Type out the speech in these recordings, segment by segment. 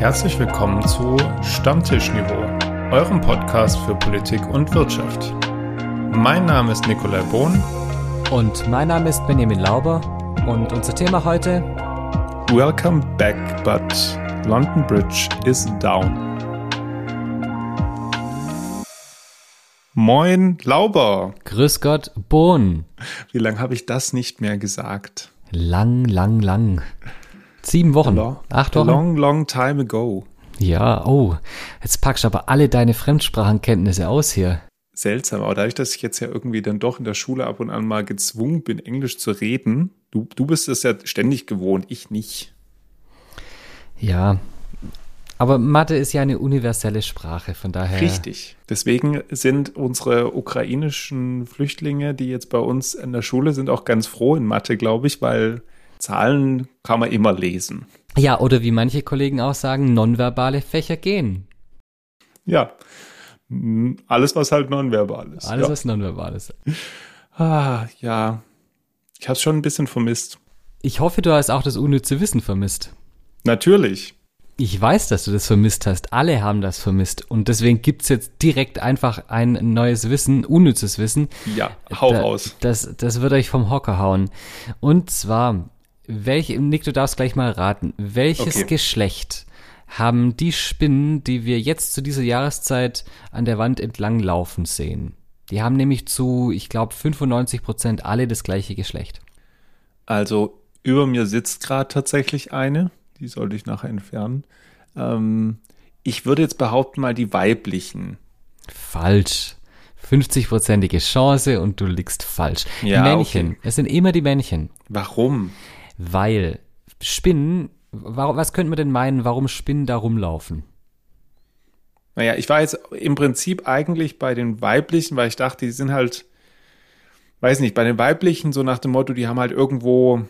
Herzlich willkommen zu Stammtischniveau, eurem Podcast für Politik und Wirtschaft. Mein Name ist Nikolai Bohn. Und mein Name ist Benjamin Lauber. Und unser Thema heute? Welcome back, but London Bridge is down. Moin, Lauber. Grüß Gott, Bohn. Wie lange habe ich das nicht mehr gesagt? Lang, lang, lang. Sieben Wochen. Long, acht Wochen. Long, long time ago. Ja, oh. Jetzt packst du aber alle deine Fremdsprachenkenntnisse aus hier. Seltsam, aber dadurch, dass ich jetzt ja irgendwie dann doch in der Schule ab und an mal gezwungen bin, Englisch zu reden, du, du bist es ja ständig gewohnt, ich nicht. Ja, aber Mathe ist ja eine universelle Sprache, von daher. Richtig. Deswegen sind unsere ukrainischen Flüchtlinge, die jetzt bei uns in der Schule sind, auch ganz froh in Mathe, glaube ich, weil Zahlen kann man immer lesen. Ja, oder wie manche Kollegen auch sagen, nonverbale Fächer gehen. Ja. Alles, was halt nonverbal ist. Alles, ja. was nonverbal ist. Ah, ja. Ich habe es schon ein bisschen vermisst. Ich hoffe, du hast auch das unnütze Wissen vermisst. Natürlich. Ich weiß, dass du das vermisst hast. Alle haben das vermisst. Und deswegen gibt's jetzt direkt einfach ein neues Wissen, unnützes Wissen. Ja, hau da, raus. Das, das wird euch vom Hocker hauen. Und zwar, welche, Nick, du darfst gleich mal raten. Welches Okay. Geschlecht haben die Spinnen, die wir jetzt zu dieser Jahreszeit an der Wand entlang laufen sehen? Die haben nämlich zu, ich glaube, 95 Prozent alle das gleiche Geschlecht. Also über mir sitzt gerade tatsächlich eine. Die sollte ich nachher entfernen. Ähm, ich würde jetzt behaupten mal die weiblichen. Falsch. 50-prozentige Chance und du liegst falsch. Ja, Männchen. okay. Es sind immer die Männchen. Warum? Weil Spinnen, was könnte man denn meinen, warum Spinnen da rumlaufen? Naja, ich war jetzt im Prinzip eigentlich bei den weiblichen, weil ich dachte, die sind halt, weiß nicht, bei den weiblichen so nach dem Motto, die haben halt irgendwo,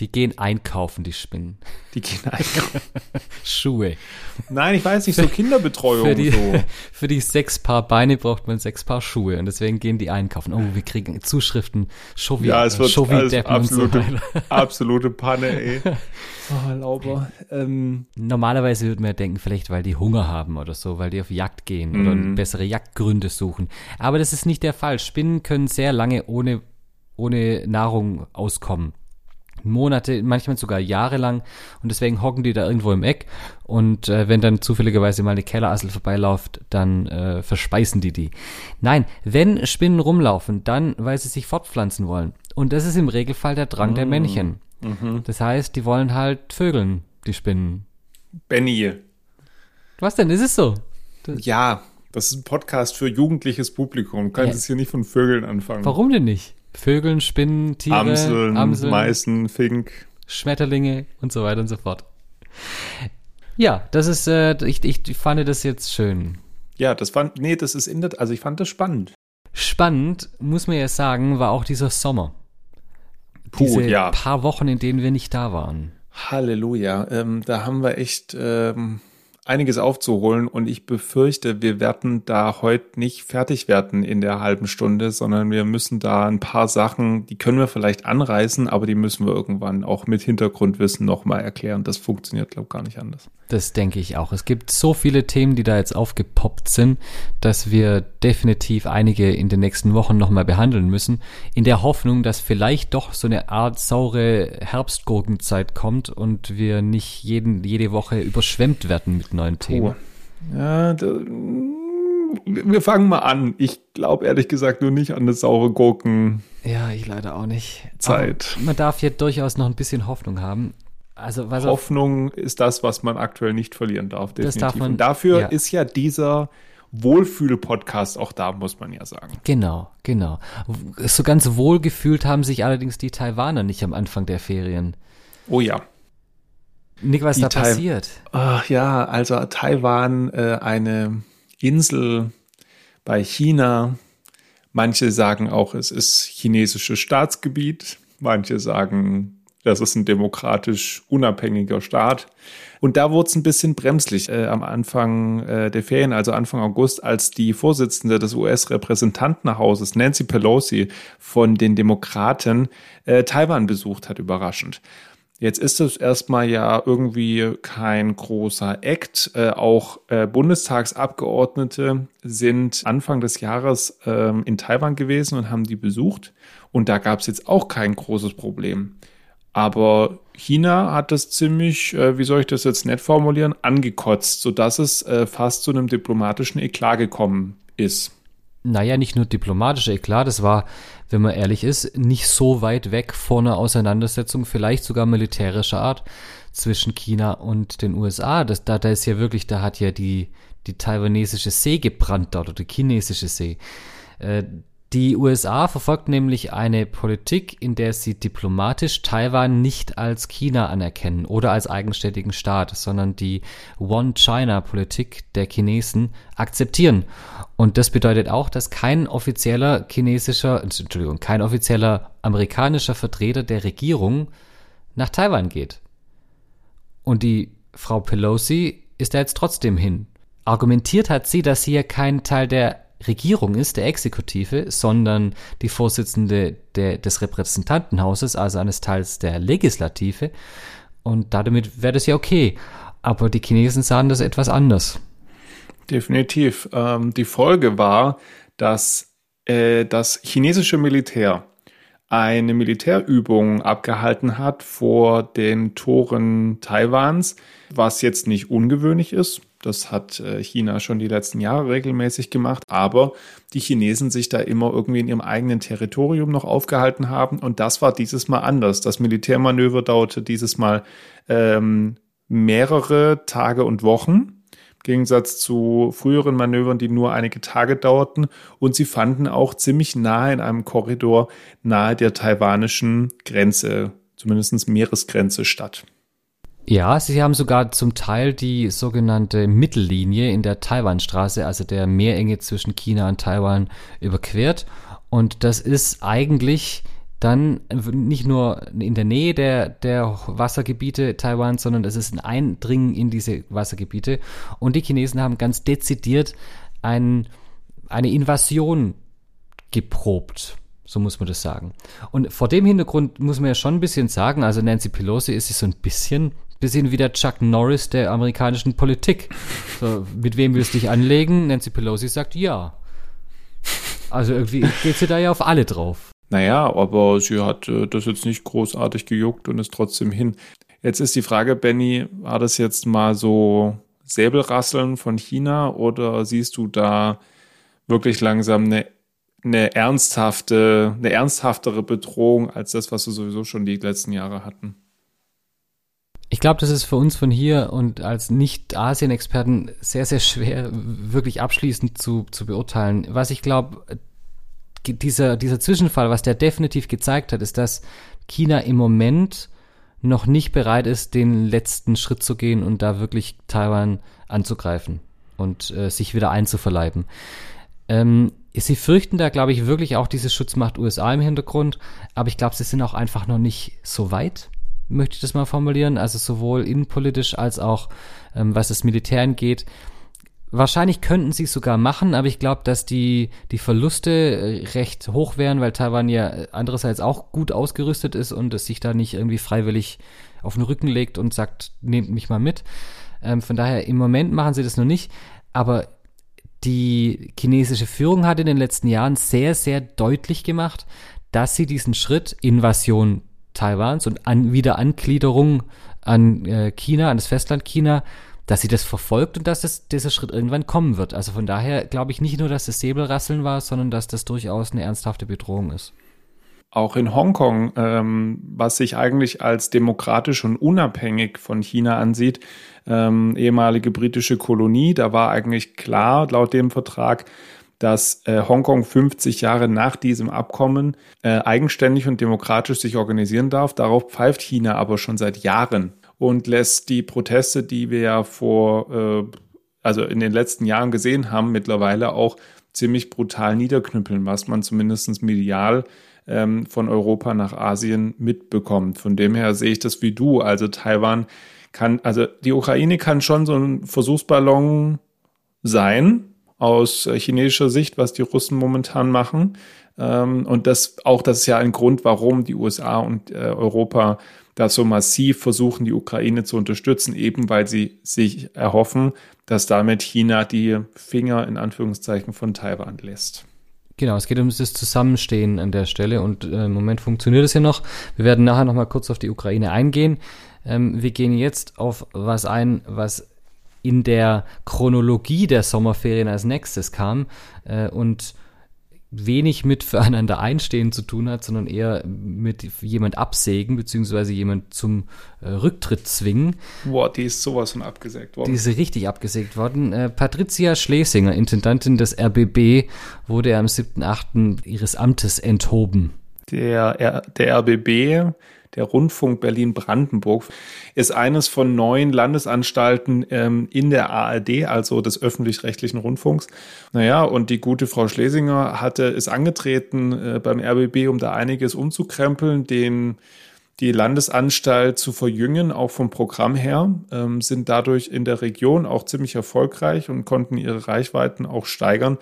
Die gehen einkaufen, die Spinnen. die gehen einkaufen. Schuhe. Nein, ich weiß nicht, so Kinderbetreuung Für die, so. für die sechs Paar Beine braucht man sechs Paar Schuhe und deswegen gehen die einkaufen. Oh, wir kriegen Zuschriften, Schovi, Ja, es wird Schovi also Deppen und so absolute, weiter. absolute Panne, ey. Oh, Lauber. Ähm, Normalerweise würde man ja denken, vielleicht weil die Hunger haben oder so, weil die auf Jagd gehen Mhm. oder bessere Jagdgründe suchen. Aber das ist nicht der Fall. Spinnen können sehr lange ohne, ohne Nahrung auskommen. Monate, manchmal sogar jahrelang und deswegen hocken die da irgendwo im Eck und äh, wenn dann zufälligerweise mal eine Kellerassel vorbeiläuft, dann äh, verspeisen die die. Nein, wenn Spinnen rumlaufen, dann weil sie sich fortpflanzen wollen und das ist im Regelfall der Drang der Männchen. Das heißt, die wollen halt vögeln, die Spinnen. Benny. Was denn? Ist es so? Ja, das ist ein Podcast für jugendliches Publikum. Du kannst Ja. jetzt hier nicht von Vögeln anfangen. Warum denn nicht? Vögeln, Spinnen, Tiere, Amseln, Amseln, Meißen, Fink. Schmetterlinge und so weiter und so fort. Ja, das ist, äh, ich, ich fand das jetzt schön. Ja, das fand, nee, das ist in der, also ich fand das spannend. Spannend, muss man ja sagen, war auch dieser Sommer. Puh, Diese ja. paar Wochen, in denen wir nicht da waren. Halleluja. Ähm, da haben wir echt ähm, einiges aufzuholen und ich befürchte, wir werden da heute nicht fertig werden in der halben Stunde, sondern wir müssen da ein paar Sachen, die können wir vielleicht anreißen, aber die müssen wir irgendwann auch mit Hintergrundwissen nochmal erklären. Das funktioniert, glaube ich, gar nicht anders. Das denke ich auch. Es gibt so viele Themen, die da jetzt aufgepoppt sind, dass wir definitiv einige in den nächsten Wochen nochmal behandeln müssen, in der Hoffnung, dass vielleicht doch so eine Art saure Herbstgurkenzeit kommt und wir nicht jeden, jede Woche überschwemmt werden mit neuen Themen. Ja, da, wir fangen mal an. Ich glaube ehrlich gesagt nur nicht an eine saure Gurkenzeit. Ja, ich leider auch nicht. Aber man darf hier durchaus noch ein bisschen Hoffnung haben. Also, was auf, Hoffnung ist das, was man aktuell nicht verlieren darf. Das Definitiv. darf man- Und dafür ja. ist ja dieser Wohlfühl-Podcast auch da, muss man ja sagen. genau, genau. So ganz wohlgefühlt haben sich allerdings die Taiwaner nicht am Anfang der Ferien. Oh ja. Nick, was Die da Tai- passiert? Ach ja, also Taiwan, äh, eine Insel bei China. Manche sagen auch, es ist chinesisches Staatsgebiet. Manche sagen, das ist ein demokratisch unabhängiger Staat. Und da wurde es ein bisschen bremslich äh, am Anfang äh, der Ferien, also Anfang August, als die Vorsitzende des US-Repräsentantenhauses, Nancy Pelosi, von den Demokraten äh, Taiwan besucht hat, überraschend. Jetzt ist es erstmal ja irgendwie kein großer Act. Äh, auch äh, Bundestagsabgeordnete sind Anfang des Jahres äh, in Taiwan gewesen und haben die besucht. Und da gab es jetzt auch kein großes Problem. Aber China hat das ziemlich, äh, wie soll ich das jetzt nett formulieren, angekotzt, sodass es äh, fast zu einem diplomatischen Eklat gekommen ist. Naja, nicht nur diplomatischer Eklat, das war, wenn man ehrlich ist, nicht so weit weg vor einer Auseinandersetzung, vielleicht sogar militärischer Art zwischen China und den USA. Das, da, da ist ja wirklich, da hat ja die, die taiwanesische See gebrannt dort oder die chinesische See. Äh, die USA verfolgt nämlich eine Politik, in der sie diplomatisch Taiwan nicht als China anerkennen oder als eigenständigen Staat, sondern die One-China-Politik der Chinesen akzeptieren. Und das bedeutet auch, dass kein offizieller chinesischer, Entschuldigung, kein offizieller amerikanischer Vertreter der Regierung nach Taiwan geht. Und die Frau Pelosi ist da jetzt trotzdem hin. Argumentiert hat sie, dass sie ja kein Teil der Regierung ist, der Exekutive, sondern die Vorsitzende der, des Repräsentantenhauses, also eines Teils der Legislative. Und damit wäre das ja okay. Aber die Chinesen sahen das etwas anders. Definitiv. Ähm, die Folge war, dass äh, das chinesische Militär eine Militärübung abgehalten hat vor den Toren Taiwans, was jetzt nicht ungewöhnlich ist. Das hat äh, China schon die letzten Jahre regelmäßig gemacht, aber die Chinesen sich da immer irgendwie in ihrem eigenen Territorium noch aufgehalten haben und das war dieses Mal anders. Das Militärmanöver dauerte dieses Mal ähm, mehrere Tage und Wochen. Im Gegensatz zu früheren Manövern, die nur einige Tage dauerten. Und sie fanden auch ziemlich nahe in einem Korridor nahe der taiwanischen Grenze, zumindest Meeresgrenze statt. Ja, sie haben sogar zum Teil die sogenannte Mittellinie in der Taiwanstraße, also der Meerenge zwischen China und Taiwan, überquert. Und das ist eigentlich dann nicht nur in der Nähe der, der Wassergebiete Taiwans, sondern es ist ein Eindringen in diese Wassergebiete. Und die Chinesen haben ganz dezidiert ein, eine Invasion geprobt. So muss man das sagen. Und vor dem Hintergrund muss man ja schon ein bisschen sagen, also Nancy Pelosi ist sich so ein bisschen bisschen wie der Chuck Norris der amerikanischen Politik. So, mit wem willst du dich anlegen? Nancy Pelosi sagt ja. Also irgendwie geht sie da ja auf alle drauf. Naja, aber sie hat äh, das jetzt nicht großartig gejuckt und ist trotzdem hin. Jetzt ist die Frage, Benny, war das jetzt mal so Säbelrasseln von China oder siehst du da wirklich langsam eine, eine ernsthafte, eine ernsthaftere Bedrohung als das, was wir sowieso schon die letzten Jahre hatten? Ich glaube, das ist für uns von hier und als Nicht-Asien-Experten sehr, sehr schwer, wirklich abschließend zu, zu beurteilen. Was ich glaube, dieser, dieser Zwischenfall, was der definitiv gezeigt hat, ist, dass China im Moment noch nicht bereit ist, den letzten Schritt zu gehen und da wirklich Taiwan anzugreifen und äh, sich wieder einzuverleiben. Ähm, sie fürchten da, glaube ich, wirklich auch diese Schutzmacht USA im Hintergrund, aber ich glaube, sie sind auch einfach noch nicht so weit möchte ich das mal formulieren, also sowohl innenpolitisch als auch ähm, was das Militär angeht. Wahrscheinlich könnten sie es sogar machen, aber ich glaube, dass die, die Verluste äh, recht hoch wären, weil Taiwan ja andererseits auch gut ausgerüstet ist und es sich da nicht irgendwie freiwillig auf den Rücken legt und sagt, nehmt mich mal mit. Ähm, von daher, im Moment machen sie das noch nicht, aber die chinesische Führung hat in den letzten Jahren sehr, sehr deutlich gemacht, dass sie diesen Schritt Invasion Taiwans und an Wiederangliederung an äh, China, an das Festland China, dass sie das verfolgt und dass das, dieser Schritt irgendwann kommen wird. Also von daher glaube ich nicht nur, dass das Säbelrasseln war, sondern dass das durchaus eine ernsthafte Bedrohung ist. Auch in Hongkong, ähm, was sich eigentlich als demokratisch und unabhängig von China ansieht, ähm, ehemalige britische Kolonie, da war eigentlich klar, laut dem Vertrag, dass äh, Hongkong 50 Jahre nach diesem Abkommen äh, eigenständig und demokratisch sich organisieren darf. Darauf pfeift China aber schon seit Jahren und lässt die Proteste, die wir ja vor, äh, also in den letzten Jahren gesehen haben, mittlerweile auch ziemlich brutal niederknüppeln, was man zumindest medial ähm, von Europa nach Asien mitbekommt. Von dem her sehe ich das wie du. Also Taiwan kann, also die Ukraine kann schon so ein Versuchsballon sein, aus äh, chinesischer Sicht, was die Russen momentan machen. Ähm, und das auch das ist ja ein Grund, warum die USA und äh, Europa da so massiv versuchen, die Ukraine zu unterstützen, eben weil sie sich erhoffen, dass damit China die Finger in Anführungszeichen von Taiwan lässt. Genau, es geht um das Zusammenstehen an der Stelle und äh, im Moment funktioniert es ja noch. Wir werden nachher nochmal kurz auf die Ukraine eingehen. Ähm, wir gehen jetzt auf was ein, was in der Chronologie der Sommerferien als nächstes kam äh, und wenig mit füreinander einstehen zu tun hat, sondern eher mit jemand absägen, beziehungsweise jemand zum äh, Rücktritt zwingen. Boah, die ist sowas von abgesägt worden. Die ist richtig abgesägt worden. Äh, Patricia Schlesinger, Intendantin des RBB, wurde am 7.8. ihres Amtes enthoben. Der, der RBB der Rundfunk Berlin-Brandenburg ist eines von neun Landesanstalten ähm, in der ARD, also des öffentlich-rechtlichen Rundfunks. Naja, und die gute Frau Schlesinger hatte, ist angetreten äh, beim RBB, um da einiges umzukrempeln, den die Landesanstalt zu verjüngen, auch vom Programm her, ähm, sind dadurch in der Region auch ziemlich erfolgreich und konnten ihre Reichweiten auch steigern.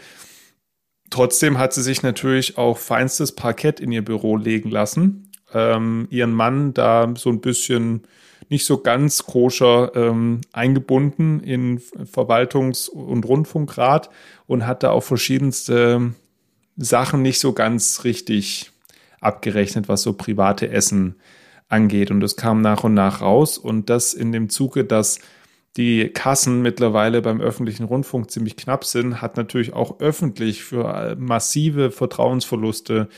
Trotzdem hat sie sich natürlich auch feinstes Parkett in ihr Büro legen lassen ähm, ihren Mann da so ein bisschen nicht so ganz koscher ähm, eingebunden in Verwaltungs- und Rundfunkrat und hat da auch verschiedenste Sachen nicht so ganz richtig abgerechnet, was so private Essen angeht. Und das kam nach und nach raus und das in dem Zuge, dass die Kassen mittlerweile beim öffentlichen Rundfunk ziemlich knapp sind, hat natürlich auch öffentlich für massive Vertrauensverluste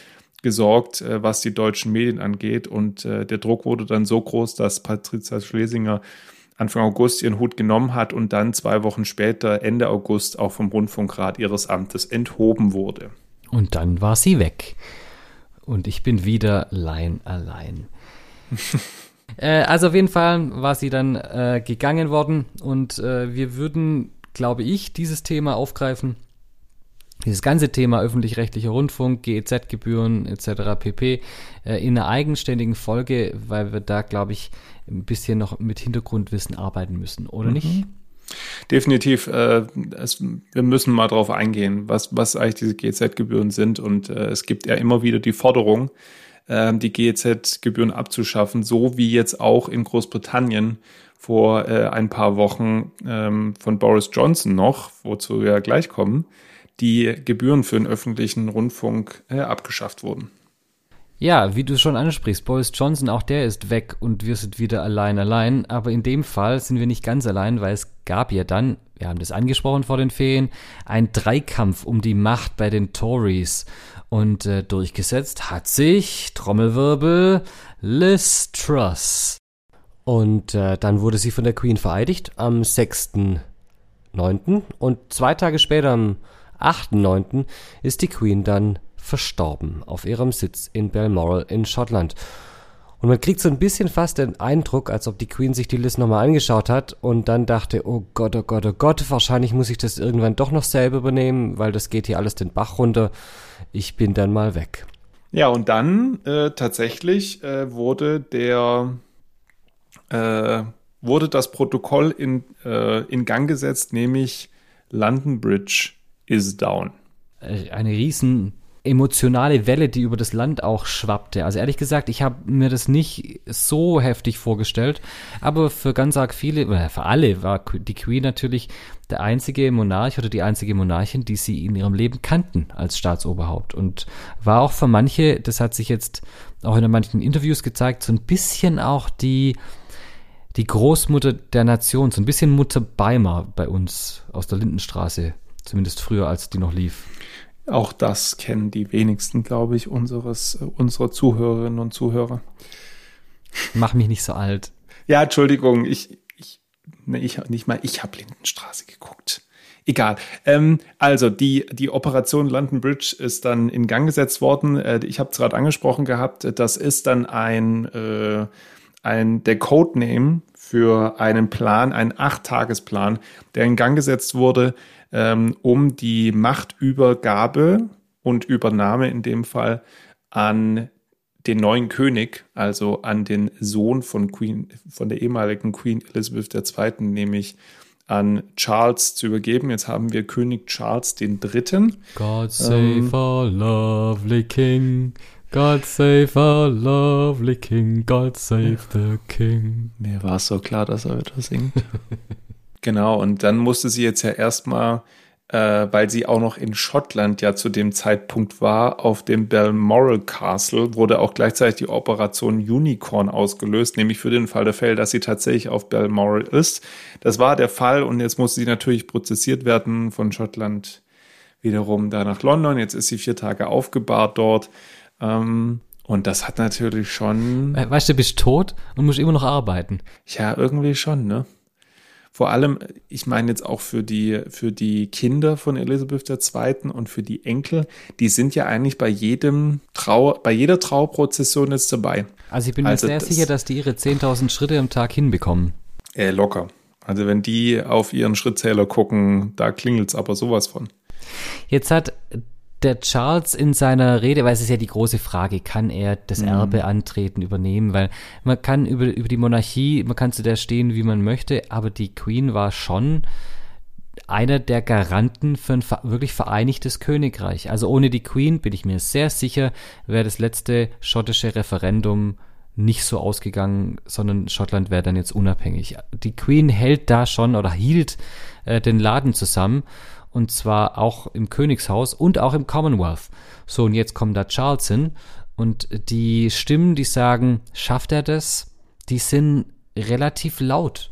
gesorgt, äh, was die deutschen Medien angeht. Und äh, der Druck wurde dann so groß, dass Patricia Schlesinger Anfang August ihren Hut genommen hat und dann zwei Wochen später, Ende August, auch vom Rundfunkrat ihres Amtes enthoben wurde. Und dann war sie weg. Und ich bin wieder Lein allein. äh, also auf jeden Fall war sie dann äh, gegangen worden und äh, wir würden, glaube ich, dieses Thema aufgreifen dieses ganze Thema öffentlich-rechtlicher Rundfunk, GEZ-Gebühren etc. pp. Äh, in einer eigenständigen Folge, weil wir da, glaube ich, ein bisschen noch mit Hintergrundwissen arbeiten müssen, oder mhm. nicht? Definitiv. Äh, es, wir müssen mal drauf eingehen, was, was eigentlich diese GEZ-Gebühren sind. Und äh, es gibt ja immer wieder die Forderung, äh, die GEZ-Gebühren abzuschaffen, so wie jetzt auch in Großbritannien vor äh, ein paar Wochen ähm, von Boris Johnson noch, wozu wir gleich kommen die Gebühren für den öffentlichen Rundfunk äh, abgeschafft wurden. Ja, wie du schon ansprichst, Boris Johnson, auch der ist weg und wir sind wieder allein allein. Aber in dem Fall sind wir nicht ganz allein, weil es gab ja dann, wir haben das angesprochen vor den Ferien, ein Dreikampf um die Macht bei den Tories. Und äh, durchgesetzt hat sich, Trommelwirbel, Liz Truss. Und äh, dann wurde sie von der Queen vereidigt am 6.9. Und zwei Tage später, am 8.9. ist die Queen dann verstorben auf ihrem Sitz in Balmoral in Schottland. Und man kriegt so ein bisschen fast den Eindruck, als ob die Queen sich die List nochmal angeschaut hat und dann dachte, oh Gott, oh Gott, oh Gott, wahrscheinlich muss ich das irgendwann doch noch selber übernehmen, weil das geht hier alles den Bach runter. Ich bin dann mal weg. Ja, und dann äh, tatsächlich äh, wurde der äh, wurde das Protokoll in, äh, in Gang gesetzt, nämlich London Bridge is down. Äh, eine riesen emotionale Welle, die über das Land auch schwappte. Also ehrlich gesagt, ich habe mir das nicht so heftig vorgestellt, aber für ganz arg viele, für alle war die Queen natürlich der einzige Monarch oder die einzige Monarchin, die sie in ihrem Leben kannten als Staatsoberhaupt und war auch für manche, das hat sich jetzt auch in manchen Interviews gezeigt, so ein bisschen auch die die Großmutter der Nation, so ein bisschen Mutter Beimer bei uns aus der Lindenstraße Zumindest früher, als die noch lief. Auch das kennen die wenigsten, glaube ich, unseres, äh, unserer Zuhörerinnen und Zuhörer. Mach mich nicht so alt. Ja, Entschuldigung, ich, ich, ne, ich nicht mal, ich habe Lindenstraße geguckt. Egal. Ähm, also die, die Operation London Bridge ist dann in Gang gesetzt worden. Äh, ich habe es gerade angesprochen gehabt. Das ist dann ein, äh, ein der Codename für einen Plan, einen Acht-Tagesplan, der in Gang gesetzt wurde, ähm, um die Machtübergabe und Übernahme in dem Fall an den neuen König, also an den Sohn von Queen, von der ehemaligen Queen Elizabeth II., nämlich an Charles zu übergeben. Jetzt haben wir König Charles den Dritten. God save ähm, our lovely king. God save our lovely king. God save the king. Mir war es so klar, dass er wieder singt. genau, und dann musste sie jetzt ja erstmal äh, weil sie auch noch in Schottland ja zu dem Zeitpunkt war. Auf dem Balmoral Castle wurde auch gleichzeitig die Operation Unicorn ausgelöst, nämlich für den Fall der Fälle, dass sie tatsächlich auf Balmoral ist. Das war der Fall und jetzt musste sie natürlich prozessiert werden von Schottland wiederum da nach London. Jetzt ist sie vier Tage aufgebahrt dort. Ähm, und das hat natürlich schon. Weißt du, du bist tot und musst immer noch arbeiten. Ja, irgendwie schon, ne? Vor allem, ich meine jetzt auch für die, für die Kinder von Elisabeth II. und für die Enkel, die sind ja eigentlich bei jedem Trau, bei jeder Trauprozession jetzt dabei. Also ich bin also mir sehr das, sicher, dass die ihre 10.000 Schritte am Tag hinbekommen. Äh, locker. Also wenn die auf ihren Schrittzähler gucken, da klingelt es aber sowas von. Jetzt hat der Charles in seiner Rede, weil es ist ja die große Frage, kann er das mhm. Erbe antreten, übernehmen, weil man kann über, über die Monarchie, man kann zu der stehen, wie man möchte, aber die Queen war schon einer der Garanten für ein wirklich vereinigtes Königreich. Also ohne die Queen bin ich mir sehr sicher, wäre das letzte schottische Referendum nicht so ausgegangen, sondern Schottland wäre dann jetzt unabhängig. Die Queen hält da schon oder hielt äh, den Laden zusammen und zwar auch im Königshaus und auch im Commonwealth. So, und jetzt kommt da Charles hin und die Stimmen, die sagen, schafft er das, die sind relativ laut.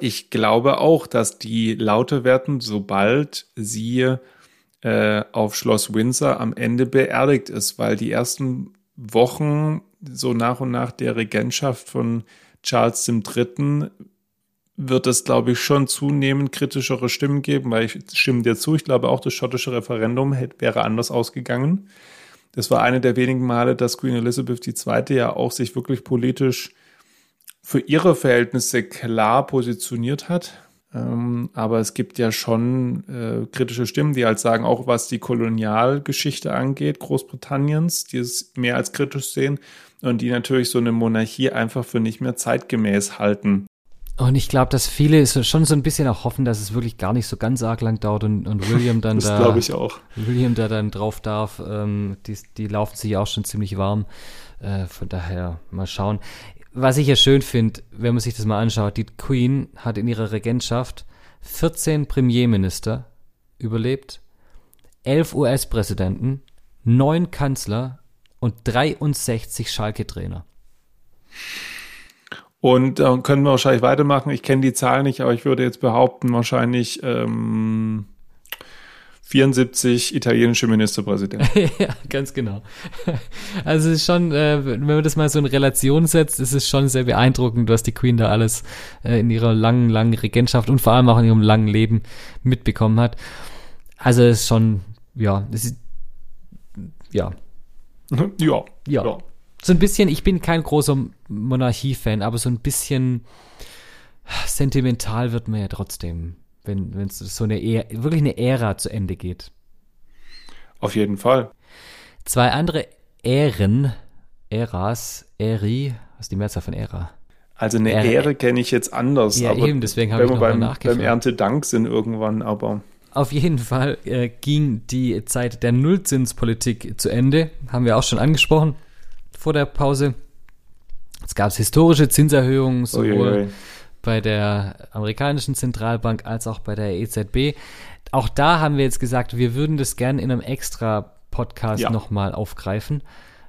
Ich glaube auch, dass die lauter werden, sobald sie äh, auf Schloss Windsor am Ende beerdigt ist, weil die ersten Wochen so nach und nach der Regentschaft von Charles III wird es, glaube ich, schon zunehmend kritischere Stimmen geben, weil ich stimme dir zu, ich glaube auch das schottische Referendum hätte, wäre anders ausgegangen. Das war eine der wenigen Male, dass Queen Elizabeth II. ja auch sich wirklich politisch für ihre Verhältnisse klar positioniert hat. Ähm, aber es gibt ja schon äh, kritische Stimmen, die halt sagen, auch was die Kolonialgeschichte angeht, Großbritanniens, die es mehr als kritisch sehen und die natürlich so eine Monarchie einfach für nicht mehr zeitgemäß halten. Und ich glaube, dass viele schon so ein bisschen auch hoffen, dass es wirklich gar nicht so ganz arg lang dauert und, und William dann das da. glaube ich auch. William da dann drauf darf. Ähm, die, die laufen sich auch schon ziemlich warm. Äh, von daher mal schauen. Was ich ja schön finde, wenn man sich das mal anschaut, die Queen hat in ihrer Regentschaft 14 Premierminister überlebt, 11 US-Präsidenten, 9 Kanzler und 63 Schalke-Trainer. Und äh, können wir wahrscheinlich weitermachen. Ich kenne die Zahl nicht, aber ich würde jetzt behaupten, wahrscheinlich ähm, 74 italienische Ministerpräsidenten. ja, ganz genau. Also es ist schon, äh, wenn man das mal so in Relation setzt, ist es schon sehr beeindruckend, was die Queen da alles äh, in ihrer langen, langen Regentschaft und vor allem auch in ihrem langen Leben mitbekommen hat. Also es ist schon, ja, es ist, ja. Ja, ja. ja so ein bisschen, ich bin kein großer Monarchie-Fan, aber so ein bisschen sentimental wird man ja trotzdem, wenn es so eine Ära, wirklich eine Ära zu Ende geht. Auf jeden Fall. Zwei andere Ähren, Äras, Äri, was ist die Mehrzahl von Ära? Also eine Ära, Ehre kenne ich jetzt anders. Ja, aber eben, deswegen habe ich nochmal nachgefragt. Beim Erntedank sind irgendwann, aber... Auf jeden Fall äh, ging die Zeit der Nullzinspolitik zu Ende, haben wir auch schon angesprochen vor der Pause. Es gab historische Zinserhöhungen, sowohl Uiuiui. bei der amerikanischen Zentralbank als auch bei der EZB. Auch da haben wir jetzt gesagt, wir würden das gerne in einem extra Podcast ja. nochmal aufgreifen,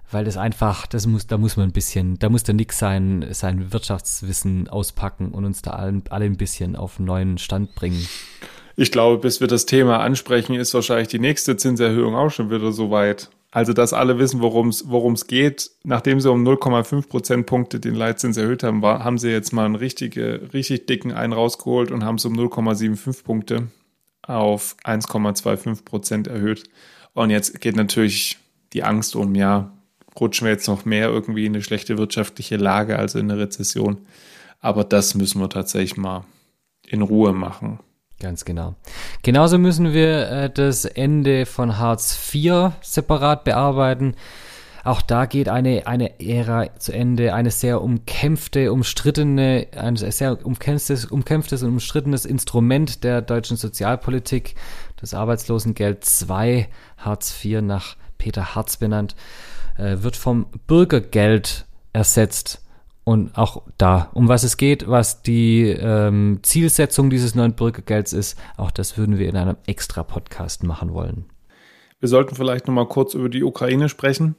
weil das einfach, das muss, da muss man ein bisschen, da muss der Nick sein, sein Wirtschaftswissen auspacken und uns da alle, alle ein bisschen auf einen neuen Stand bringen. Ich glaube, bis wir das Thema ansprechen, ist wahrscheinlich die nächste Zinserhöhung auch schon wieder so weit. Also, dass alle wissen, worum es geht. Nachdem sie um 0,5 Prozentpunkte den Leitzins erhöht haben, war, haben sie jetzt mal einen richtige, richtig dicken einen rausgeholt und haben es um 0,75 Punkte auf 1,25 Prozent erhöht. Und jetzt geht natürlich die Angst um, ja, rutschen wir jetzt noch mehr irgendwie in eine schlechte wirtschaftliche Lage, also in eine Rezession. Aber das müssen wir tatsächlich mal in Ruhe machen. Ganz genau. Genauso müssen wir äh, das Ende von Hartz IV separat bearbeiten. auch da geht eine, eine Ära zu Ende, eine sehr umkämpfte, umstrittene, ein sehr umkämpftes, umkämpftes und umstrittenes Instrument der deutschen Sozialpolitik, das Arbeitslosengeld 2, Hartz IV nach Peter Hartz benannt, äh, wird vom Bürgergeld ersetzt. Und auch da, um was es geht, was die ähm, Zielsetzung dieses neuen Bürgergelds ist, auch das würden wir in einem extra Podcast machen wollen. Wir sollten vielleicht noch mal kurz über die Ukraine sprechen.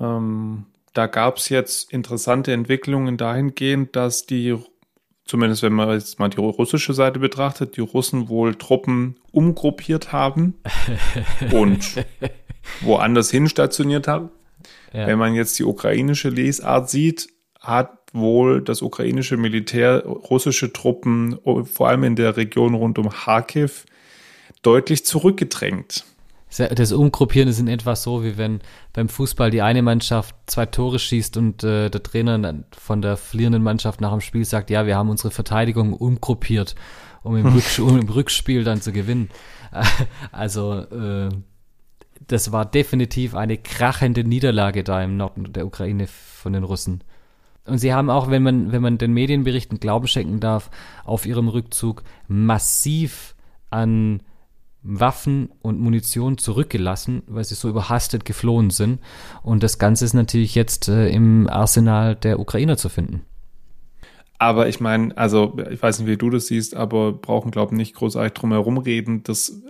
Ähm, da gab es jetzt interessante Entwicklungen dahingehend, dass die, zumindest wenn man jetzt mal die russische Seite betrachtet, die Russen wohl Truppen umgruppiert haben und woanders hin stationiert haben. Ja. Wenn man jetzt die ukrainische Lesart sieht, hat wohl das ukrainische Militär russische Truppen, vor allem in der Region rund um Kharkiv, deutlich zurückgedrängt. Das Umgruppieren ist in etwa so, wie wenn beim Fußball die eine Mannschaft zwei Tore schießt und äh, der Trainer von der verlierenden Mannschaft nach dem Spiel sagt, ja, wir haben unsere Verteidigung umgruppiert, um im, Rücks um im Rückspiel dann zu gewinnen. Also äh, das war definitiv eine krachende Niederlage da im Norden der Ukraine von den Russen. Und sie haben auch, wenn man, wenn man den Medienberichten Glauben schenken darf, auf ihrem Rückzug massiv an Waffen und Munition zurückgelassen, weil sie so überhastet geflohen sind. Und das Ganze ist natürlich jetzt äh, im Arsenal der Ukrainer zu finden. Aber ich meine, also ich weiß nicht, wie du das siehst, aber brauchen, glaube ich, nicht großartig drum herum reden. Das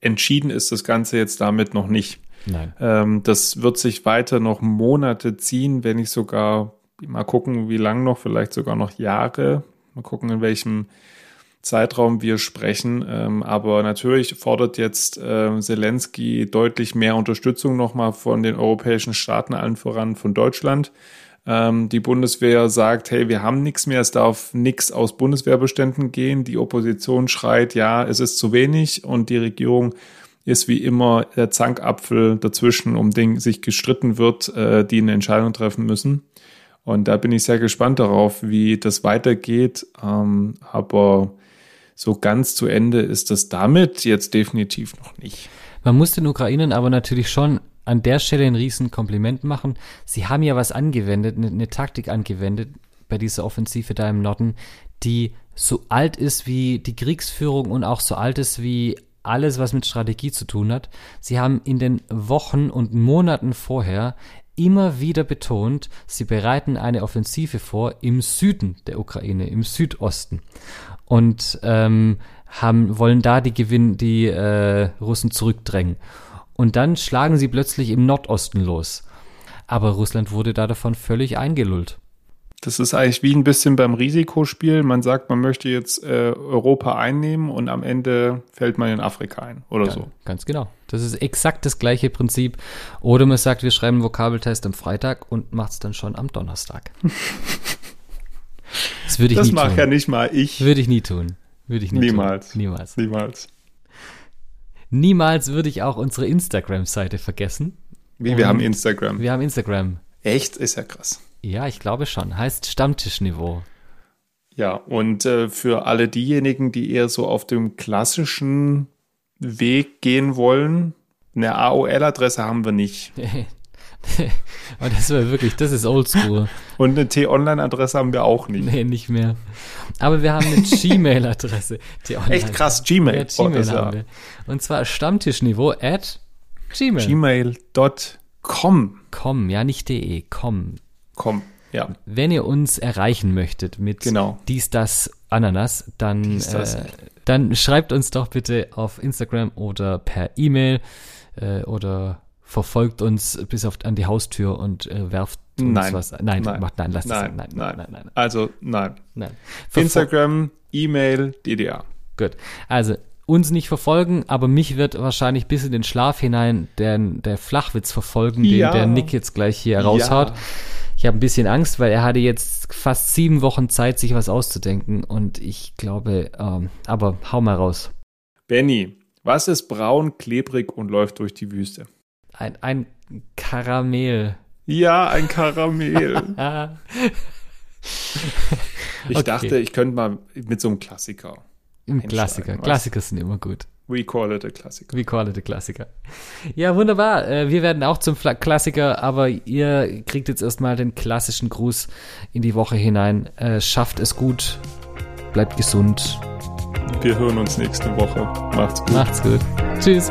entschieden ist das Ganze jetzt damit noch nicht. Nein. Ähm, das wird sich weiter noch Monate ziehen, wenn nicht sogar mal gucken, wie lang noch, vielleicht sogar noch Jahre. Mal gucken, in welchem Zeitraum wir sprechen. Ähm, aber natürlich fordert jetzt äh, Zelensky deutlich mehr Unterstützung nochmal von den europäischen Staaten, allen voran von Deutschland. Ähm, die Bundeswehr sagt, hey, wir haben nichts mehr, es darf nichts aus Bundeswehrbeständen gehen. Die Opposition schreit, ja, es ist zu wenig und die Regierung ist wie immer der Zankapfel dazwischen, um den sich gestritten wird, äh, die eine Entscheidung treffen müssen. Und da bin ich sehr gespannt darauf, wie das weitergeht. Ähm, aber so ganz zu Ende ist das damit jetzt definitiv noch nicht. Man muss den Ukrainern aber natürlich schon an der Stelle ein riesen Kompliment machen. Sie haben ja was angewendet, eine, eine Taktik angewendet bei dieser Offensive da im Norden, die so alt ist wie die Kriegsführung und auch so alt ist wie alles, was mit Strategie zu tun hat. Sie haben in den Wochen und Monaten vorher immer wieder betont, sie bereiten eine Offensive vor im Süden der Ukraine, im Südosten. Und ähm, haben, wollen da die Gewinn, die äh, Russen zurückdrängen. Und dann schlagen sie plötzlich im Nordosten los. Aber Russland wurde da davon völlig eingelullt. Das ist eigentlich wie ein bisschen beim Risikospiel. Man sagt, man möchte jetzt äh, Europa einnehmen und am Ende fällt man in Afrika ein oder ja, so. Ganz genau. Das ist exakt das gleiche Prinzip. Oder man sagt, wir schreiben einen Vokabeltest am Freitag und macht es dann schon am Donnerstag. das würde ich das nie tun. Das mache ja nicht mal ich. Würde ich nie tun. Würde ich nie Niemals. Tun. Niemals. Niemals. Niemals würde ich auch unsere Instagram-Seite vergessen. Wie, wir haben Instagram. Wir haben Instagram. Echt? Ist ja krass. Ja, ich glaube schon. Heißt Stammtischniveau. Ja, und äh, für alle diejenigen, die eher so auf dem klassischen Weg gehen wollen, eine AOL-Adresse haben wir nicht. Aber das wäre wirklich, das ist oldschool. Und eine T-Online-Adresse haben wir auch nicht. Nee, nicht mehr. Aber wir haben eine Gmail-Adresse. Echt krass, Gmail. Ja, Gmail oh, haben wir. Und zwar Stammtischniveau at Gmail. Gmail.com. Com, ja, nicht de, com. Com, ja. Wenn ihr uns erreichen möchtet mit genau. dies, das, Ananas, dann, dies, das. Äh, dann schreibt uns doch bitte auf Instagram oder per E-Mail äh, oder verfolgt uns bis auf, an die Haustür und äh, werft uns nein. was. Nein, nein, macht, nein, lass nein, das. Nein, nein, nein, nein. Also nein. nein. Instagram, E-Mail, DDA. Gut. Also uns nicht verfolgen, aber mich wird wahrscheinlich bis in den Schlaf hinein der, der Flachwitz verfolgen, ja. den der Nick jetzt gleich hier raushaut. Ja. Ich habe ein bisschen Angst, weil er hatte jetzt fast sieben Wochen Zeit, sich was auszudenken und ich glaube, ähm, aber hau mal raus. Benny, was ist braun, klebrig und läuft durch die Wüste? Ein, ein Karamell. Ja, ein Karamell. ich okay. dachte, ich könnte mal mit so einem Klassiker. Ein Klassiker. Klassiker sind immer gut. We call it a Klassiker. We call it a Klassiker. Ja, wunderbar. Äh, wir werden auch zum Klassiker, aber ihr kriegt jetzt erstmal den klassischen Gruß in die Woche hinein. Äh, schafft es gut, bleibt gesund. Wir hören uns nächste Woche. Macht's gut. Macht's gut. Tschüss.